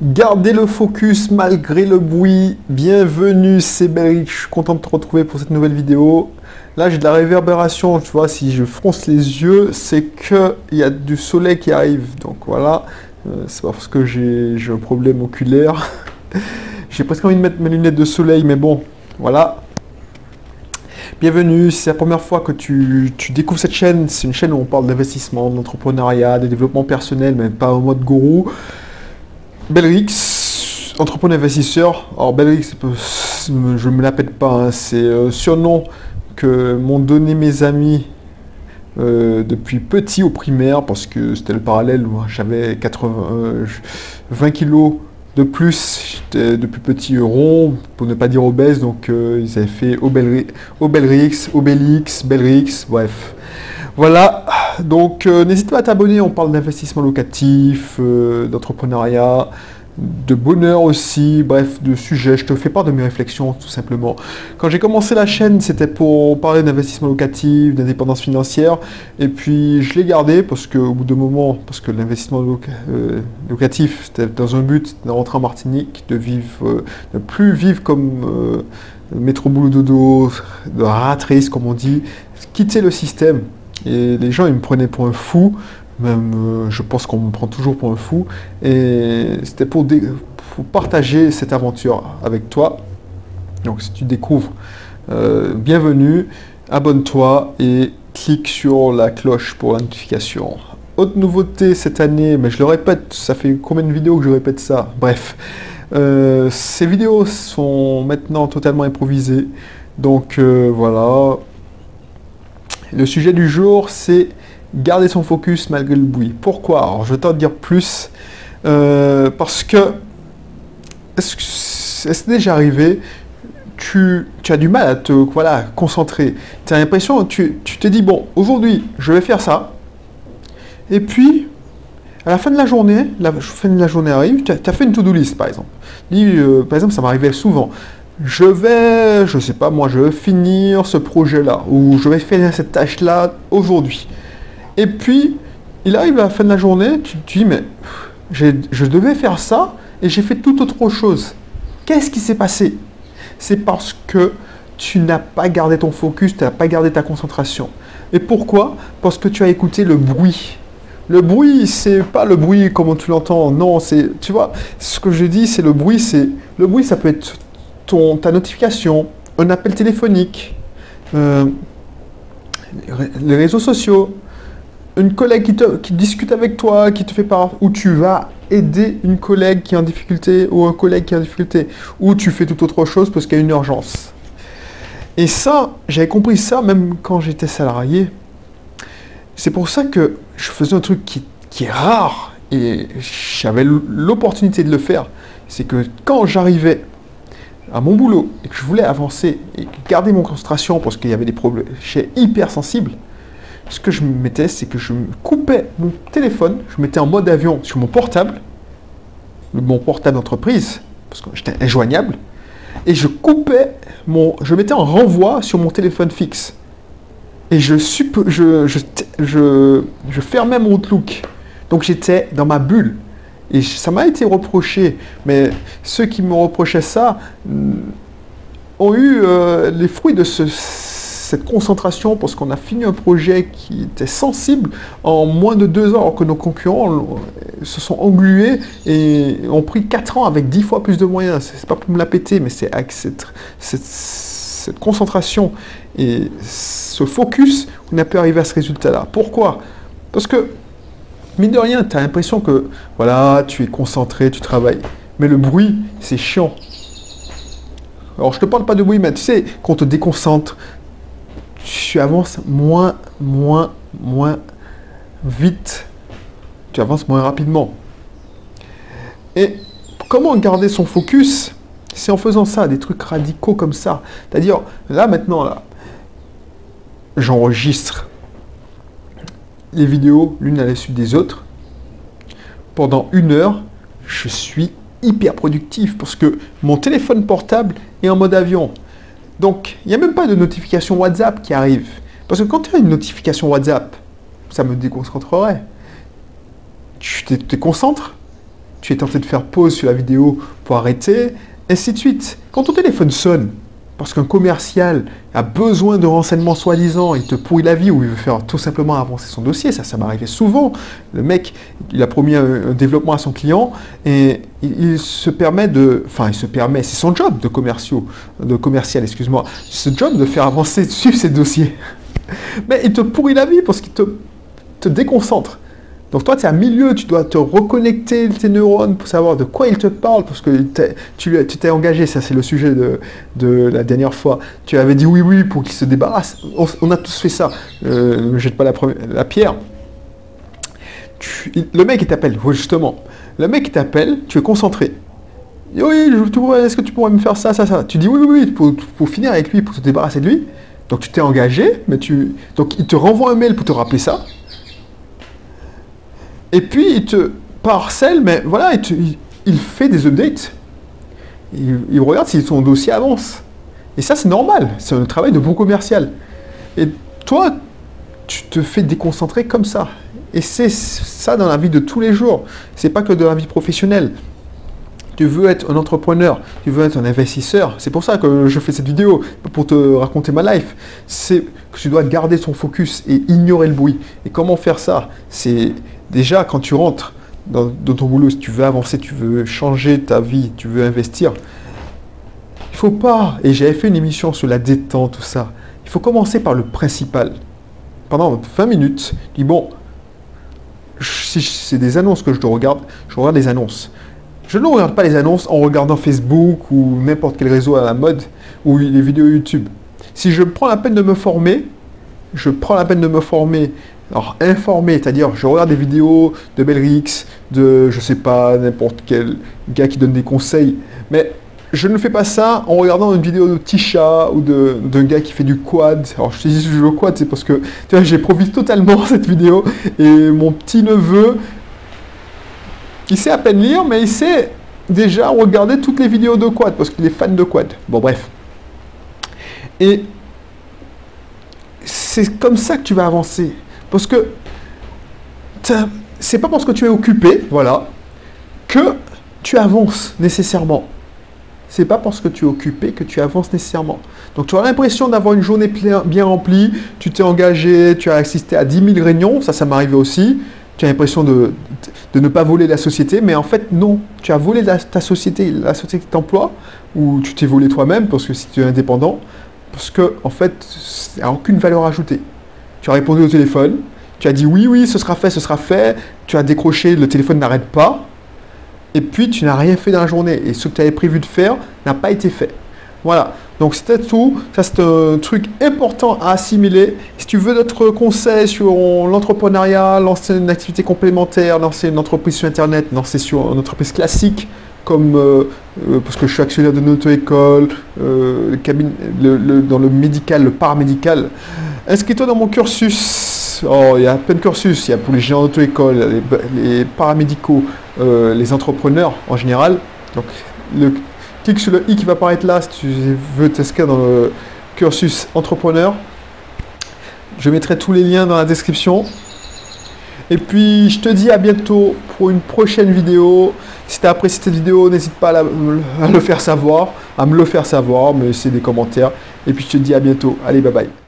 Gardez le focus malgré le bruit. Bienvenue, c'est Belric. Je suis content de te retrouver pour cette nouvelle vidéo. Là, j'ai de la réverbération. Tu vois, si je fronce les yeux, c'est que il y a du soleil qui arrive. Donc voilà, euh, c'est parce que j'ai un problème oculaire. j'ai presque envie de mettre mes lunettes de soleil, mais bon, voilà. Bienvenue, c'est la première fois que tu, tu découvres cette chaîne. C'est une chaîne où on parle d'investissement, d'entrepreneuriat, de développement personnel, mais pas en mode gourou. Belrix, entrepreneur investisseur. Alors Belrix, je ne me la pète pas, hein. c'est un surnom que m'ont donné mes amis euh, depuis petit au primaire, parce que c'était le parallèle où j'avais 80, 20 kilos de plus, j'étais depuis petit rond, pour ne pas dire obèse, donc euh, ils avaient fait Obelrix, Obélix, Belrix, bref. Voilà, donc euh, n'hésite pas à t'abonner, on parle d'investissement locatif, euh, d'entrepreneuriat, de bonheur aussi, bref, de sujets. Je te fais part de mes réflexions tout simplement. Quand j'ai commencé la chaîne, c'était pour parler d'investissement locatif, d'indépendance financière, et puis je l'ai gardé parce qu'au bout d'un moment, parce que l'investissement euh, locatif, c'était dans un but de rentrer en Martinique, de vivre, de plus vivre comme métro boulot dodo, de ratrice comme on dit, quitter le système et les gens, ils me prenaient pour un fou. Même, euh, je pense qu'on me prend toujours pour un fou. Et c'était pour, partager cette aventure avec toi. Donc, si tu découvres, euh, bienvenue, abonne-toi et clique sur la cloche pour la notification. Autre nouveauté cette année, mais je le répète, ça fait combien de vidéos que je répète ça? Bref, euh, ces vidéos sont maintenant totalement improvisées. Donc voilà, le sujet du jour, c'est garder son focus malgré le bruit. Pourquoi? Alors, je vais t'en dire plus. Euh, parce que, est-ce que c'est déjà arrivé? Tu, as du mal à te voilà, concentrer. Tu as l'impression, tu, tu te dis, bon, aujourd'hui, je vais faire ça. Et puis, à la fin de la journée, la fin de la journée arrive, tu as, fait une to-do list, par exemple. Dis, euh, par exemple, ça m'arrivait souvent je vais, je sais pas moi, je vais finir ce projet-là, ou je vais finir cette tâche-là aujourd'hui. Et puis, il arrive à la fin de la journée, tu te dis, mais je devais faire ça, et j'ai fait tout autre chose. Qu'est-ce qui s'est passé? C'est parce que tu n'as pas gardé ton focus, tu n'as pas gardé ta concentration. Et pourquoi? Parce que tu as écouté le bruit. Le bruit, c'est pas le bruit comme tu l'entends. Non, c'est, tu vois, ce que je dis, c'est le bruit. C'est le bruit, ça peut être ta notification, un appel téléphonique, euh, les réseaux sociaux, une collègue qui discute avec toi, qui te fait part, ou tu vas aider une collègue qui est en difficulté ou un collègue qui est en difficulté, ou tu fais tout autre chose parce qu'il y a une urgence. Et ça, j'avais compris ça même quand j'étais salarié. C'est pour ça que je faisais un truc qui, qui est rare et j'avais l'opportunité de le faire. C'est que quand j'arrivais à mon boulot et que je voulais avancer et garder mon concentration parce qu'il y avait des problèmes, hyper sensible, ce que je mettais, c'est que je coupais mon téléphone, je mettais en mode avion sur mon portable, mon portable d'entreprise, parce que j'étais injoignable, et je coupais mon, je mettais en renvoi sur mon téléphone fixe. Et je, je, je fermais mon Outlook. Donc j'étais dans ma bulle. Et ça m'a été reproché, mais ceux qui me reprochaient ça mm, ont eu euh, les fruits de cette concentration parce qu'on a fini un projet qui était sensible en moins de deux ans, alors que nos concurrents se sont englués et ont pris quatre ans avec dix fois plus de moyens. C'est pas pour me la péter, mais c'est avec cette, cette concentration et ce focus qu'on a pu arriver à ce résultat-là. Pourquoi? Parce que mine de rien, tu as l'impression que voilà, tu es concentré, tu travailles. Mais le bruit, c'est chiant. Alors je te parle pas de bruit, mais tu sais, quand te déconcentre, tu avances moins, moins, moins vite. Tu avances moins rapidement. Et comment garder son focus? C'est en faisant ça, des trucs radicaux comme ça. C'est-à-dire, là maintenant, là, j'enregistre les vidéos l'une à la suite des autres. Pendant une heure, je suis hyper productif parce que mon téléphone portable est en mode avion. Donc, il n'y a même pas de notification WhatsApp qui arrive. Parce que quand tu as une notification WhatsApp, ça me déconcentrerait. Tu te, concentres, tu es tenté de faire pause sur la vidéo pour arrêter, ainsi de suite. Quand ton téléphone sonne, parce qu'un commercial a besoin de renseignements soi-disant, il te pourrit la vie ou il veut faire tout simplement avancer son dossier, ça, ça m'arrivait souvent. Le mec, il a promis un, développement à son client et il, se permet de, enfin il se permet, c'est son job de commerciaux, de commercial, excuse-moi, ce job de faire avancer, de suivre ses dossiers. Mais il te pourrit la vie parce qu'il te déconcentre. Donc toi, tu es à milieu, tu dois te reconnecter tes neurones pour savoir de quoi il te parle, parce que tu t'es engagé, ça c'est le sujet de, la dernière fois. Tu avais dit oui, oui, pour qu'il se débarrasse. On, a tous fait ça. Euh, jette pas la, la pierre. le mec, il t'appelle, justement. Le mec, il t'appelle, tu es concentré. oui, est-ce que tu pourrais me faire ça, ça, ça? Tu dis oui, oui, oui, pour, pour finir avec lui, pour te débarrasser de lui. Donc tu t'es engagé, mais tu... Donc il te renvoie un mail pour te rappeler ça. Et puis, il te parcelle, mais voilà, il, fait des updates. Il, regarde si son dossier avance. Et ça, c'est normal. C'est un travail de bon commercial. Et toi, tu te fais déconcentrer comme ça. Et c'est ça dans la vie de tous les jours. C'est pas que dans la vie professionnelle. Tu veux être un entrepreneur, tu veux être un investisseur. C'est pour ça que je fais cette vidéo, pour te raconter ma life. C'est que tu dois garder son focus et ignorer le bruit. Et comment faire ça? C'est déjà, quand tu rentres dans, ton boulot, si tu veux avancer, tu veux changer ta vie, tu veux investir, il faut pas, et j'avais fait une émission sur la détente, tout ça, il faut commencer par le principal. Pendant 20 minutes, dis bon, si c'est des annonces que je regarde, je regarde les annonces. Je ne regarde pas les annonces en regardant Facebook ou n'importe quel réseau à la mode ou les vidéos YouTube. Si je prends la peine de me former, je prends la peine de me former alors, informer, c'est-à-dire, je regarde des vidéos de Belrix, de, je sais pas, n'importe quel gars qui donne des conseils, mais je ne fais pas ça en regardant une vidéo de Tisha ou d'un gars qui fait du quad. Alors, je te dis, au quad, c'est parce que, j'ai profité totalement cette vidéo, et mon petit-neveu, il sait à peine lire, mais il sait déjà regarder toutes les vidéos de quad, parce qu'il est fan de quad. Bon, bref. Et c'est comme ça que tu vas avancer. Parce que c'est pas parce que tu es occupé, voilà, que tu avances nécessairement. C'est pas parce que tu es occupé que tu avances nécessairement. Donc tu as l'impression d'avoir une journée bien remplie, tu t'es engagé, tu as assisté à 10 000 réunions, ça, ça m'arrive aussi. Tu as l'impression de, ne pas voler la société, mais en fait, non. Tu as volé ta société, la société qui t'emploie, ou tu t'es volé toi-même, parce que si tu es indépendant, parce que, en fait, il n'y a aucune valeur ajoutée. Tu as répondu au téléphone, tu as dit oui, oui, ce sera fait, ce sera fait, tu as décroché, le téléphone n'arrête pas, et puis tu n'as rien fait dans la journée. Et ce que tu avais prévu de faire n'a pas été fait. Voilà, donc c'était tout. Ça, c'est un truc important à assimiler. Si tu veux d'autres conseils sur l'entrepreneuriat, lancer une activité complémentaire, lancer une entreprise sur Internet, lancer sur une entreprise classique, comme euh, euh, parce que je suis actionnaire de auto-école, euh, dans le médical, le paramédical. Inscris-toi dans mon cursus. Oh, il y a plein de cursus. Il y a pour les géants d'auto-école, les, paramédicaux, les entrepreneurs en général. Donc, le, clique sur le i qui va apparaître là si tu veux t'inscrire dans le cursus entrepreneur. Je mettrai tous les liens dans la description. Et puis, je te dis à bientôt pour une prochaine vidéo. Si tu as apprécié cette vidéo, n'hésite pas à, à, le faire savoir, à me le faire savoir, me laisser des commentaires. Et puis, je te dis à bientôt. Allez, bye bye.